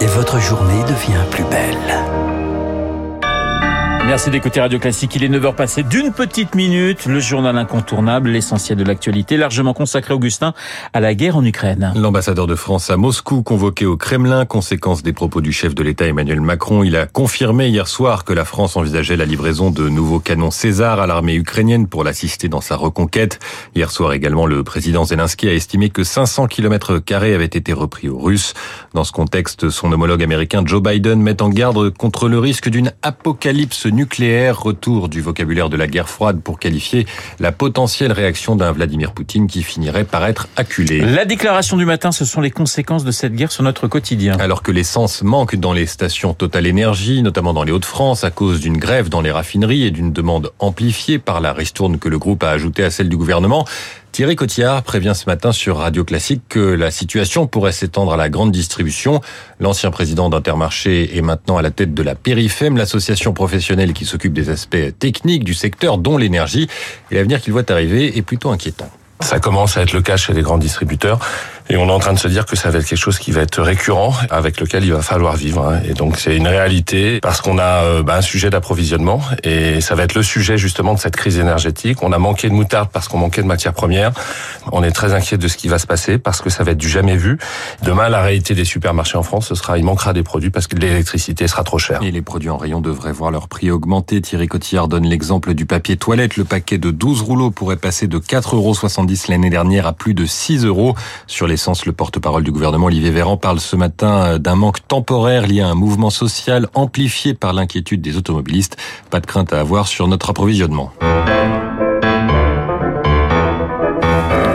Et votre journée devient plus belle. Merci d'écouter Radio Classique. Il est 9h passé d'une petite minute. Le journal incontournable, l'essentiel de l'actualité, largement consacré, Augustin, à la guerre en Ukraine. L'ambassadeur de France à Moscou, convoqué au Kremlin, conséquence des propos du chef de l'État Emmanuel Macron, il a confirmé hier soir que la France envisageait la livraison de nouveaux canons César à l'armée ukrainienne pour l'assister dans sa reconquête. Hier soir également, le président Zelensky a estimé que 500 km carrés avaient été repris aux Russes. Dans ce contexte, son homologue américain Joe Biden met en garde contre le risque d'une apocalypse nucléaire, retour du vocabulaire de la guerre froide pour qualifier la potentielle réaction d'un Vladimir Poutine qui finirait par être acculé. La déclaration du matin, ce sont les conséquences de cette guerre sur notre quotidien. Alors que l'essence manque dans les stations Total Énergie, notamment dans les Hauts-de-France, à cause d'une grève dans les raffineries et d'une demande amplifiée par la ristourne que le groupe a ajoutée à celle du gouvernement, Thierry Cotillard prévient ce matin sur Radio Classique que la situation pourrait s'étendre à la grande distribution. L'ancien président d'Intermarché est maintenant à la tête de la Périfem, l'association professionnelle qui s'occupe des aspects techniques du secteur, dont l'énergie. Et l'avenir qu'il voit arriver est plutôt inquiétant. Ça commence à être le cas chez les grands distributeurs. Et on est en train de se dire que ça va être quelque chose qui va être récurrent, avec lequel il va falloir vivre. Hein. Et donc c'est une réalité parce qu'on a euh, bah, un sujet d'approvisionnement et ça va être le sujet justement de cette crise énergétique. On a manqué de moutarde parce qu'on manquait de matières premières. On est très inquiet de ce qui va se passer parce que ça va être du jamais vu. Demain, la réalité des supermarchés en France, ce sera il manquera des produits parce que l'électricité sera trop chère. Et les produits en rayon devraient voir leur prix augmenter. Thierry Cotillard donne l'exemple du papier toilette. Le paquet de 12 rouleaux pourrait passer de 4,70 euros l'année dernière à plus de 6 euros. Sur l'essence, le porte-parole du gouvernement, Olivier Véran, parle ce matin d'un manque temporaire lié à un mouvement social amplifié par l'inquiétude des automobilistes. Pas de crainte à avoir sur notre approvisionnement.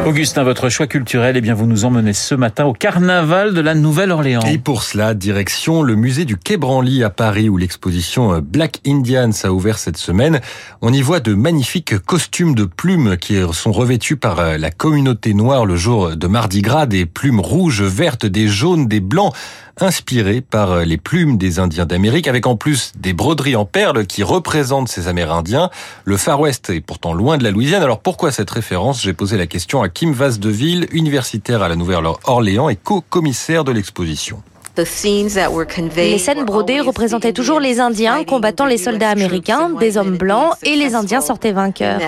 Augustin, votre choix culturel, eh bien, vous nous emmenez ce matin au carnaval de la Nouvelle-Orléans. Et pour cela, direction le musée du Quai Branly à Paris, où l'exposition Black Indians a ouvert cette semaine. On y voit de magnifiques costumes de plumes qui sont revêtus par la communauté noire le jour de Mardi Gras, des plumes rouges, vertes, des jaunes, des blancs inspirés par les plumes des Indiens d'Amérique, avec en plus des broderies en perles qui représentent ces Amérindiens. Le Far West est pourtant loin de la Louisiane. Alors pourquoi cette référence? J'ai posé la question à Kim Vasdeville, universitaire à la Nouvelle-Orléans et co-commissaire de l'exposition. Les scènes brodées représentaient toujours les Indiens combattant les soldats américains, des hommes blancs, et les Indiens sortaient vainqueurs.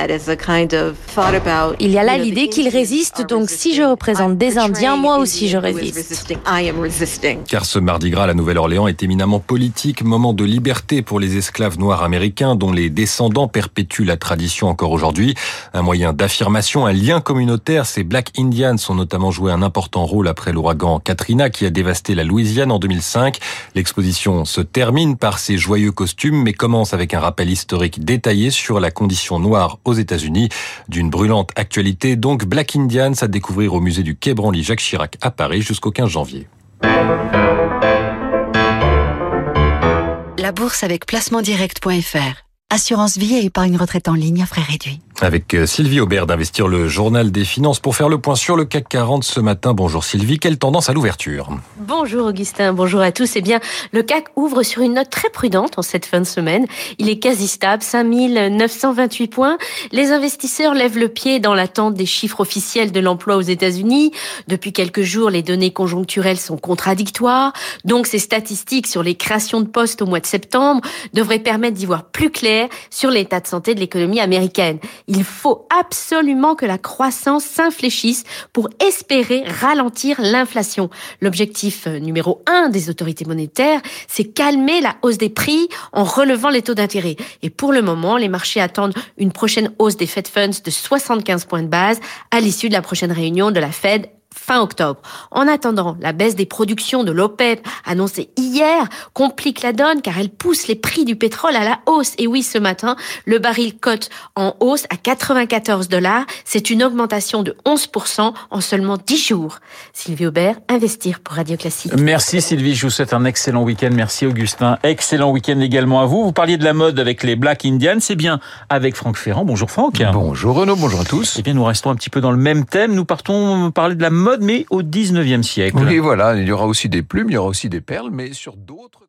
Il y a là l'idée qu'ils résistent, donc si je représente des Indiens, moi aussi je résiste. Car ce Mardi Gras à la Nouvelle-Orléans est éminemment politique, moment de liberté pour les esclaves noirs américains dont les descendants perpétuent la tradition encore aujourd'hui. Un moyen d'affirmation, un lien communautaire, ces Black Indians ont notamment joué un important rôle après l'ouragan Katrina qui a dévasté la Louisiane en 2005. L'exposition se termine par ces joyeux costumes, mais commence avec un rappel historique détaillé sur la condition noire aux États-Unis. D'une brûlante actualité, donc Black Indians à découvrir au musée du Quai Branly Jacques Chirac à Paris jusqu'au 15 janvier. La bourse avec placementdirect.fr. Assurance vie et épargne retraite en ligne à frais réduits. Avec euh, Sylvie Aubert d'Investir le Journal des Finances pour faire le point sur le CAC 40 ce matin. Bonjour Sylvie, quelle tendance à l'ouverture Bonjour Augustin, bonjour à tous. Eh bien, le CAC ouvre sur une note très prudente en cette fin de semaine. Il est quasi stable, 5928 points. Les investisseurs lèvent le pied dans l'attente des chiffres officiels de l'emploi aux États-Unis. Depuis quelques jours, les données conjoncturelles sont contradictoires. Donc, ces statistiques sur les créations de postes au mois de septembre devraient permettre d'y voir plus clair sur l'état de santé de l'économie américaine. Il faut absolument que la croissance s'infléchisse pour espérer ralentir l'inflation. L'objectif euh, numéro un des autorités monétaires, c'est calmer la hausse des prix en relevant les taux d'intérêt. Et pour le moment, les marchés attendent une prochaine hausse des Fed Funds de 75 points de base à l'issue de la prochaine réunion de la Fed fin octobre. En attendant, la baisse des productions de l'OPEP annoncée hier complique la donne car elle pousse les prix du pétrole à la hausse. Et oui, ce matin, le baril cote en hausse à 94 dollars. C'est une augmentation de 11% en seulement 10 jours. Sylvie Aubert, investir pour Radio Classique. Merci Sylvie, je vous souhaite un excellent week-end. Merci Augustin. Excellent week-end également à vous. Vous parliez de la mode avec les Black Indians. C'est bien avec Franck Ferrand. Bonjour Franck. Bonjour Renaud, bonjour à tous. Eh bien, nous restons un petit peu dans le même thème. Nous partons parler de la mais au 19e siècle. Oui, voilà, il y aura aussi des plumes, il y aura aussi des perles, mais sur d'autres...